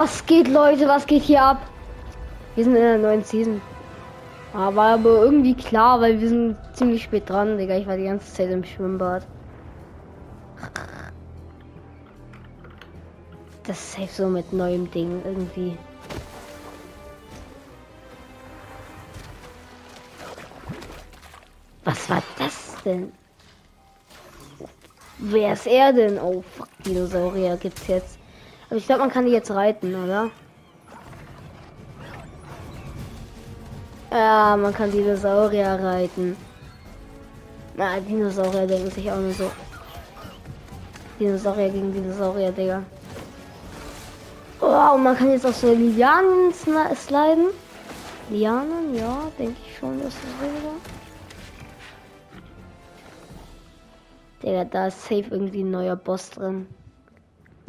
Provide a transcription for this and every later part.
Was geht, Leute? Was geht hier ab? Wir sind in der neuen Season. Ah, war aber irgendwie klar, weil wir sind ziemlich spät dran, Digga. Ich war die ganze Zeit im Schwimmbad. Das ist safe so mit neuem Ding irgendwie. Was war das denn? Wer ist er denn? Oh, fuck, Dinosaurier gibt's jetzt. Aber ich glaube, man kann die jetzt reiten, oder? Ja, man kann Dinosaurier reiten. Na, Dinosaurier denken sich auch nur so. Dinosaurier gegen Dinosaurier, Digga. Und man kann jetzt auch so Lianen sliden. Lianen, ja, denke ich schon, dass das wäre. Digga, da ist safe irgendwie ein neuer Boss drin.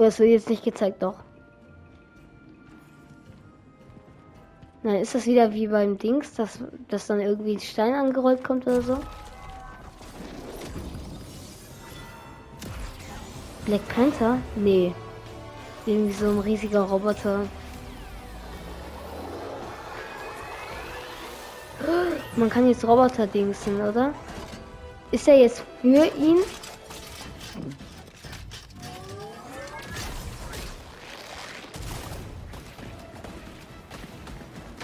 Oder es wird jetzt nicht gezeigt, doch. Nein, ist das wieder wie beim Dings, dass, dass dann irgendwie ein Stein angerollt kommt oder so? Black Panther? Nee. Irgendwie so ein riesiger Roboter. Man kann jetzt Roboter dingsen, oder? Ist er jetzt für ihn?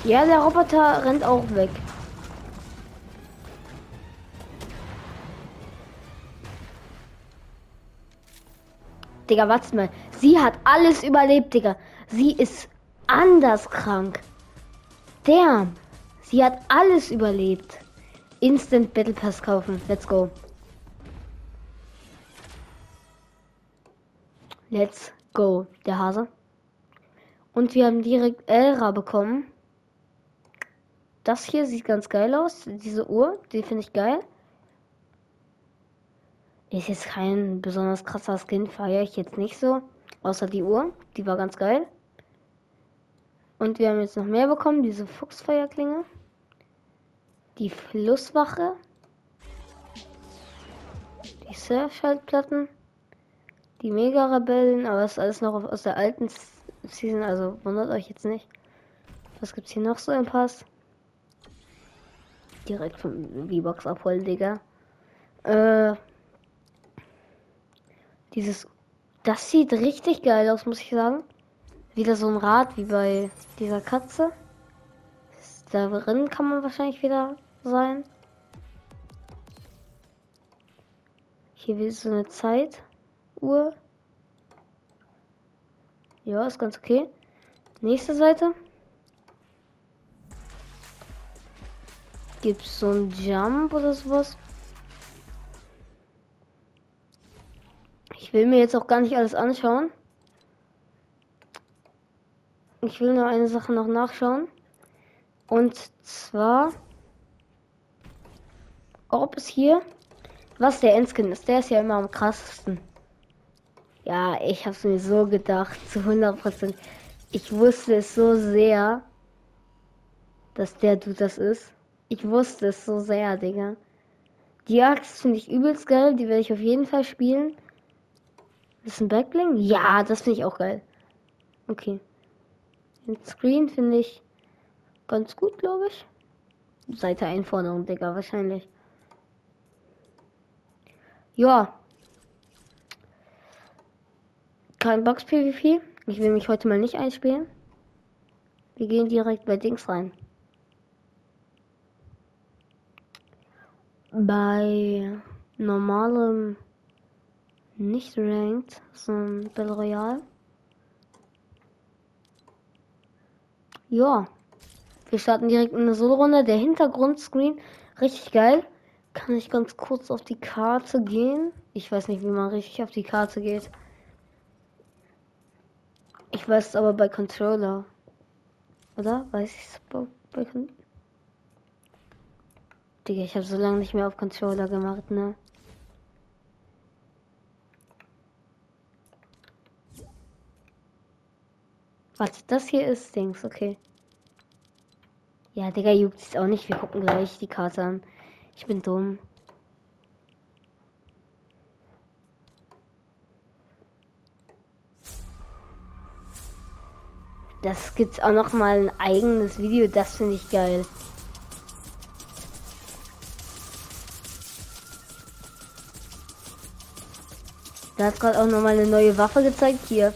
Ja, der Roboter rennt auch weg. Digga, warte mal. Sie hat alles überlebt, Digga. Sie ist anders krank. Damn. Sie hat alles überlebt. Instant Battle Pass kaufen. Let's go. Let's go. Der Hase. Und wir haben direkt Elra bekommen. Das hier sieht ganz geil aus. Diese Uhr, die finde ich geil. Ist jetzt kein besonders krasser Skin, feiere ich jetzt nicht so. Außer die Uhr, die war ganz geil. Und wir haben jetzt noch mehr bekommen, diese Fuchsfeuerklinge. Die Flusswache. Die Surfschaltplatten. Die Mega-Rebellen, aber das ist alles noch aus der alten Season, also wundert euch jetzt nicht. Was gibt's hier noch so im Pass? Direkt vom V-Box abholen, Digga. Äh, dieses, das sieht richtig geil aus, muss ich sagen. Wieder so ein Rad wie bei dieser Katze. Da drin kann man wahrscheinlich wieder sein. Hier ist so eine Zeituhr. Ja, ist ganz okay. Nächste Seite. Gibt es so einen Jump oder sowas? Ich will mir jetzt auch gar nicht alles anschauen. Ich will nur eine Sache noch nachschauen. Und zwar, ob es hier, was der Endskin ist. Der ist ja immer am krassesten. Ja, ich habe es mir so gedacht, zu 100%. Ich wusste es so sehr, dass der du das ist. Ich wusste es so sehr, Digga. Die Axt finde ich übelst geil. Die werde ich auf jeden Fall spielen. ist ein Backbling? Ja, das finde ich auch geil. Okay. Den Screen finde ich ganz gut, glaube ich. Seite Einforderung, Digga, wahrscheinlich. Ja. Kein Box PvP. Ich will mich heute mal nicht einspielen. Wir gehen direkt bei Dings rein. Bei normalem nicht ranked, sondern Battle Royale. Ja, wir starten direkt in eine Solo-Runde. Der Hintergrundscreen, richtig geil. Kann ich ganz kurz auf die Karte gehen? Ich weiß nicht, wie man richtig auf die Karte geht. Ich weiß es aber bei Controller. Oder? Weiß ich es bei Controller? Digga, ich habe so lange nicht mehr auf Controller gemacht, ne? Warte, das hier ist Dings, okay. Ja, Digga, juckt es auch nicht. Wir gucken gleich die Karte an. Ich bin dumm. Das gibt's auch noch mal ein eigenes Video, das finde ich geil. Da hat gerade auch noch mal eine neue Waffe gezeigt. Hier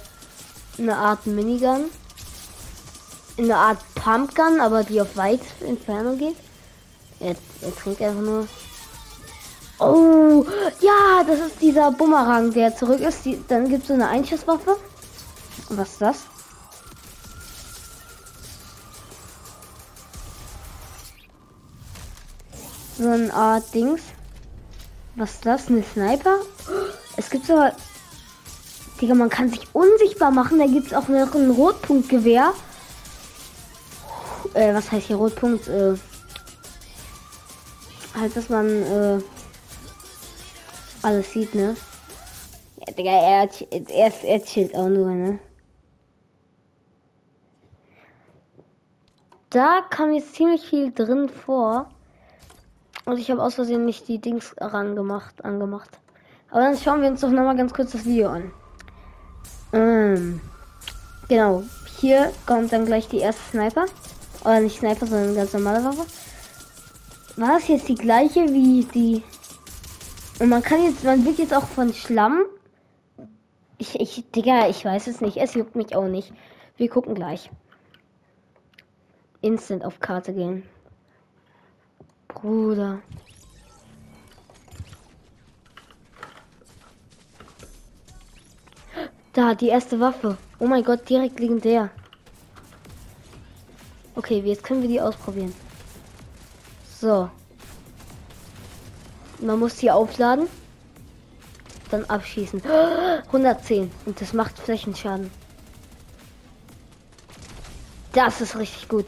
eine Art Minigun. Eine Art Pumpgun, aber die auf weit Entfernung geht. Er, er trinkt einfach nur. Oh, ja, das ist dieser Bumerang, der zurück ist. Die, dann gibt es so eine Einschusswaffe. Was ist das? So eine Art Dings. Was ist das? Eine Sniper? Es gibt so. Digga, man kann sich unsichtbar machen. Da gibt es auch noch ein Rotpunktgewehr. Äh, was heißt hier Rotpunkt? Äh, halt, dass man äh, alles sieht, ne? Ja, Digga, er, er, er chillt auch nur, ne? Da kam jetzt ziemlich viel drin vor. Und ich habe aus Versehen nicht die Dings rangemacht, angemacht. Aber dann schauen wir uns doch nochmal ganz kurz das Video an. Ähm, genau, hier kommt dann gleich die erste Sniper. Oder nicht Sniper, sondern ganz normale Waffe. War das jetzt die gleiche wie die... Und man kann jetzt, man wird jetzt auch von Schlamm... Ich, ich, Digga, ich weiß es nicht. Es juckt mich auch nicht. Wir gucken gleich. Instant auf Karte gehen. Bruder. Da, die erste Waffe. Oh mein Gott, direkt legendär. Okay, jetzt können wir die ausprobieren. So. Man muss die aufladen. Dann abschießen. 110. Und das macht Flächenschaden. Das ist richtig gut.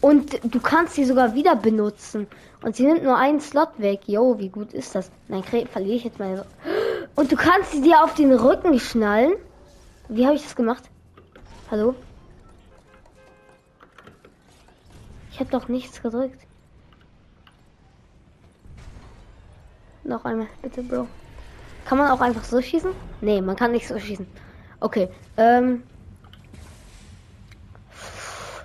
Und du kannst sie sogar wieder benutzen. Und sie nimmt nur einen Slot weg. Jo, wie gut ist das? Nein, verliere ich jetzt meine. Und du kannst sie dir auf den Rücken schnallen. Wie habe ich das gemacht? Hallo? Ich habe doch nichts gedrückt. Noch einmal, bitte, Bro. Kann man auch einfach so schießen? Nee, man kann nicht so schießen. Okay, ähm.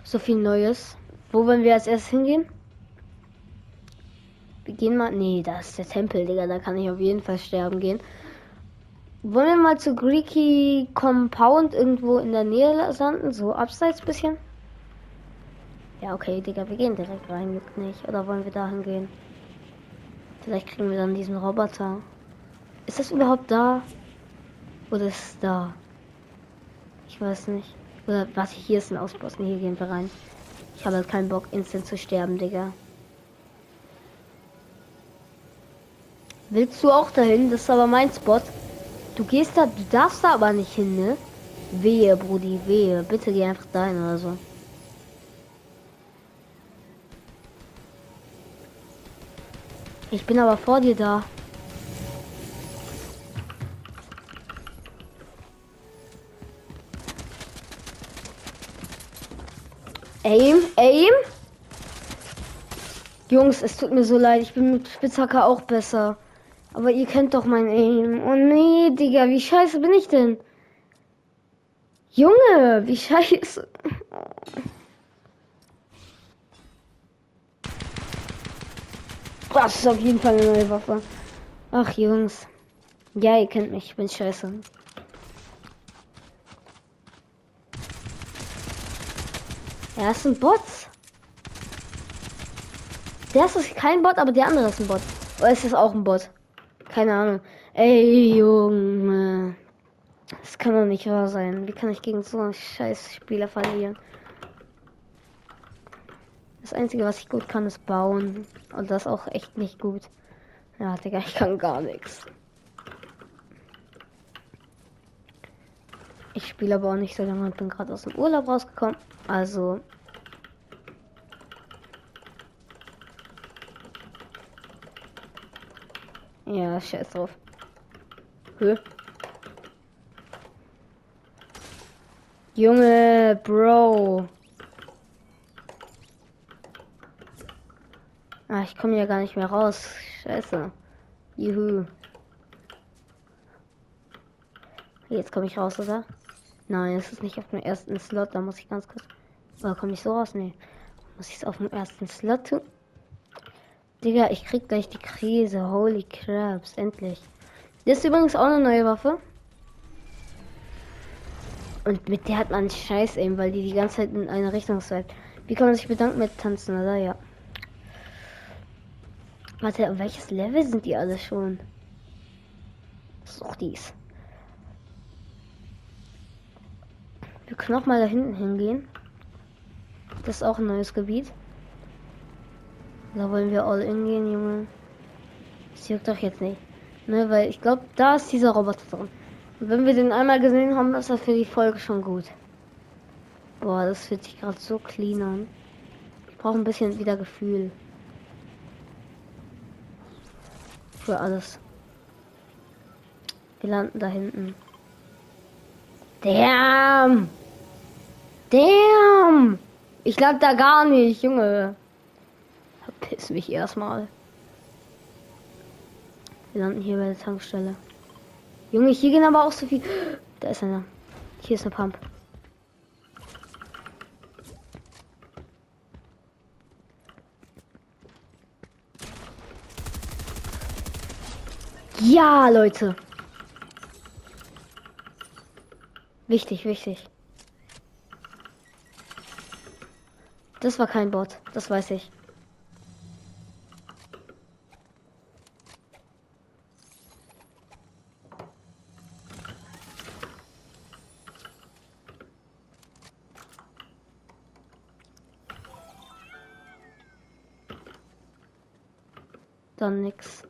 So viel Neues. Wo wollen wir als erstes hingehen? Wir gehen mal. Nee, da ist der Tempel, Digga. Da kann ich auf jeden Fall sterben gehen. Wollen wir mal zu Greeky Compound irgendwo in der Nähe landen? So abseits bisschen? Ja, okay, Digga, wir gehen direkt rein, juckt nicht. Oder wollen wir dahin gehen? Vielleicht kriegen wir dann diesen Roboter. Ist das überhaupt da? Oder ist es da? Ich weiß nicht. Oder was hier ist ein Ausposten. Hier gehen wir rein. Ich habe halt keinen Bock, instant zu sterben, Digga. Willst du auch dahin? Das ist aber mein Spot. Du gehst da, du darfst da aber nicht hin, ne? Wehe, Brudi, wehe. Bitte geh einfach dahin oder so. Ich bin aber vor dir da. Aim, aim. Jungs, es tut mir so leid. Ich bin mit Spitzhacker auch besser. Aber ihr kennt doch mein Aim. Oh nee, Digga, wie scheiße bin ich denn? Junge, wie scheiße. Das ist auf jeden Fall eine neue Waffe. Ach, Jungs. Ja, ihr kennt mich, ich bin scheiße. Ja, das sind Bots. Der ist kein Bot, aber der andere ist ein Bot. Oder ist das auch ein Bot? Keine Ahnung. Ey, Junge. Das kann doch nicht wahr sein. Wie kann ich gegen so einen scheiß Spieler verlieren? Das Einzige, was ich gut kann, ist bauen. Und das auch echt nicht gut. Ja, Digga, ich kann gar nichts. Ich spiele aber auch nicht so lange und bin gerade aus dem Urlaub rausgekommen. Also. Ja, scheiß drauf. Höh. Junge, Bro. Ah, ich komme ja gar nicht mehr raus. Scheiße. Juhu. Jetzt komme ich raus, oder? Nein, es ist nicht auf dem ersten Slot. Da muss ich ganz kurz. Oder komme ich so raus? Nee. Muss ich es auf dem ersten Slot tun? Digga, ich krieg gleich die Krise. Holy craps, endlich. Das ist übrigens auch eine neue Waffe. Und mit der hat man Scheiß eben, weil die die ganze Zeit in eine Richtung zeigt. Wie kann man sich bedanken mit Tanzen, oder? Ja. Warte, welches Level sind die alle schon? Das ist auch dies. Wir können auch mal da hinten hingehen. Das ist auch ein neues Gebiet. Da wollen wir all in gehen, Junge. Das juckt doch jetzt nicht. Ne, weil ich glaube, da ist dieser Roboter drin. Und wenn wir den einmal gesehen haben, ist das für die Folge schon gut. Boah, das fühlt sich gerade so clean an. Ich brauche ein bisschen wieder Gefühl. Für alles. Wir landen da hinten. Damn! Damn! Ich lag da gar nicht, Junge. Verpiss mich erstmal. Wir landen hier bei der Tankstelle. Junge, hier gehen aber auch so viel. Da ist einer. Hier ist eine Pump. Ja, Leute. Wichtig, wichtig. Das war kein Bot, das weiß ich. Dann nix.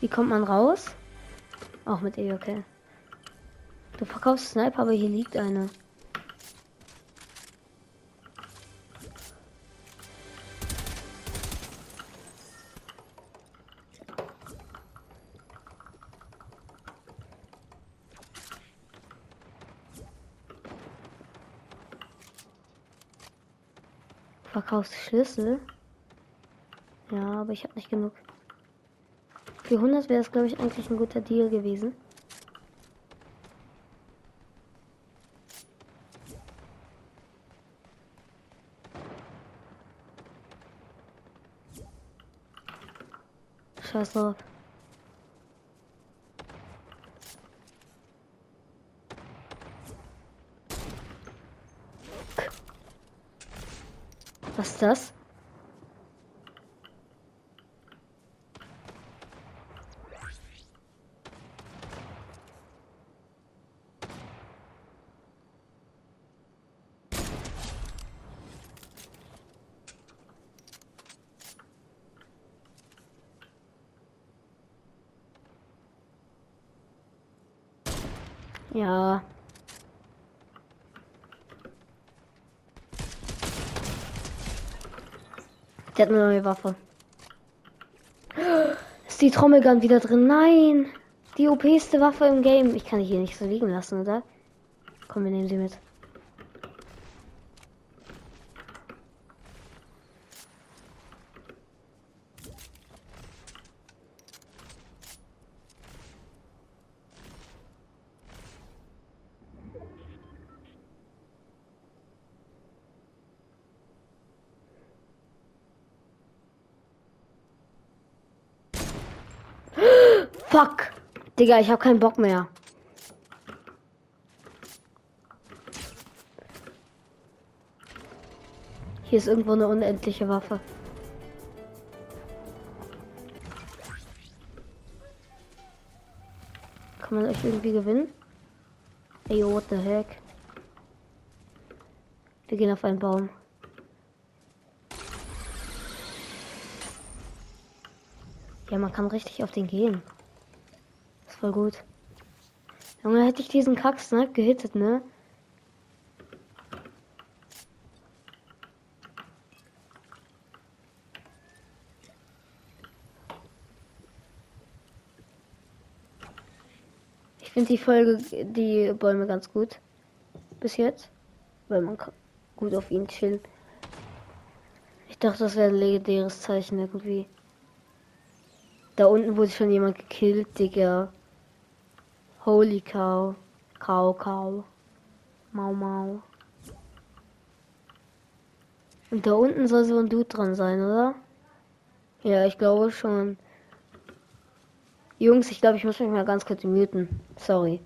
Wie kommt man raus? Auch mit E, okay. Du verkaufst Sniper, aber hier liegt eine. Verkaufst Schlüssel? Ja, aber ich habe nicht genug. Für 100 wäre es, glaube ich, eigentlich ein guter Deal gewesen. Scheiß drauf. Ist das? Ja. Der hat eine neue Waffe. Ist die Trommelgun wieder drin? Nein! Die OPste Waffe im Game. Ich kann die hier nicht so liegen lassen, oder? Komm, wir nehmen sie mit. Fuck. Digga, ich habe keinen Bock mehr. Hier ist irgendwo eine unendliche Waffe. Kann man euch irgendwie gewinnen? Ey, what the heck? Wir gehen auf einen Baum. Ja, man kann richtig auf den gehen voll gut. Junge, hätte ich diesen Kack-Snipe gehittet, ne? Ich finde die Folge, die Bäume ganz gut. Bis jetzt. Weil man kann gut auf ihn chillen. Ich dachte, das wäre ein legendäres Zeichen irgendwie. Da unten wurde schon jemand gekillt, Digga. Holy cow. Kau, kau. Mau, mau. Und da unten soll so ein Dude dran sein, oder? Ja, ich glaube schon. Jungs, ich glaube, ich muss mich mal ganz kurz muten. Sorry.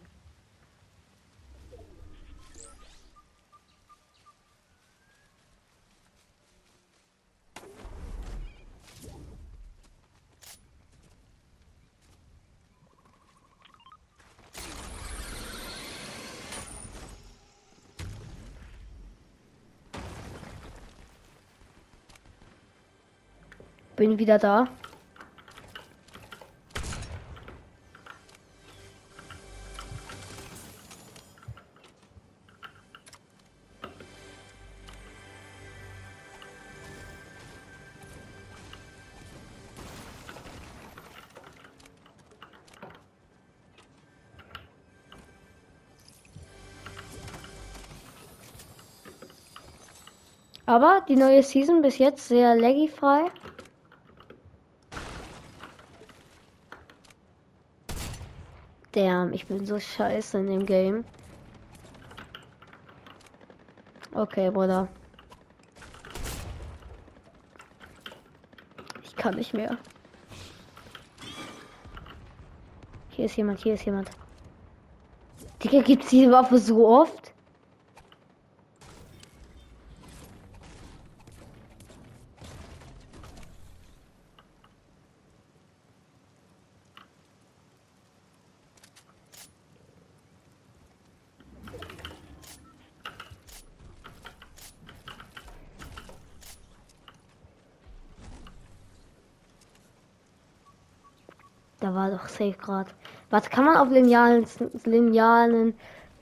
Bin wieder da. Aber die neue Season bis jetzt sehr laggy-frei. Damn, ich bin so scheiße in dem Game. Okay, Bruder. Ich kann nicht mehr. Hier ist jemand, hier ist jemand. Digga, gibt's diese Waffe so oft? War doch safe gerade. Was kann man auf linealen, linealen,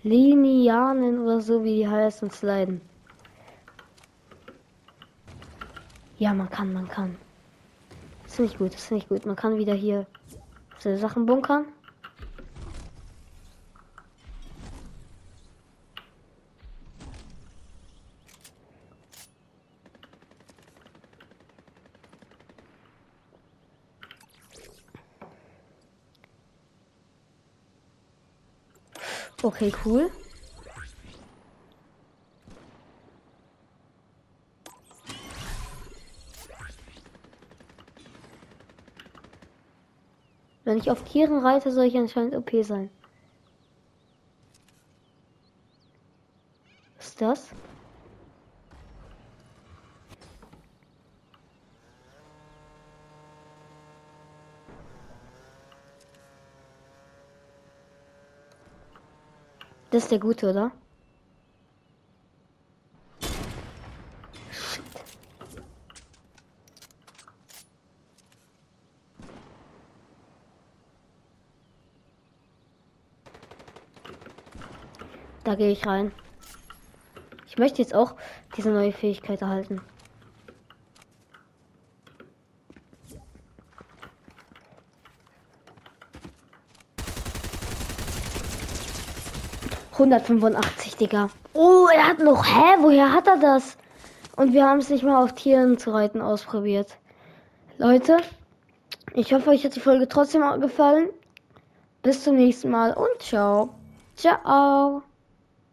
linearen oder so wie die heißen sliden? Ja, man kann, man kann. Das ist nicht gut, das ist nicht gut. Man kann wieder hier Sachen bunkern. Okay, cool. Wenn ich auf Tieren reite, soll ich anscheinend OP sein. Was ist das? Das ist der gute, oder? Da gehe ich rein. Ich möchte jetzt auch diese neue Fähigkeit erhalten. Hundertfünfundachtzig, Digga. Oh, er hat noch. Hä? Woher hat er das? Und wir haben es nicht mal auf Tieren zu reiten ausprobiert. Leute, ich hoffe, euch hat die Folge trotzdem gefallen. Bis zum nächsten Mal und ciao. Ciao.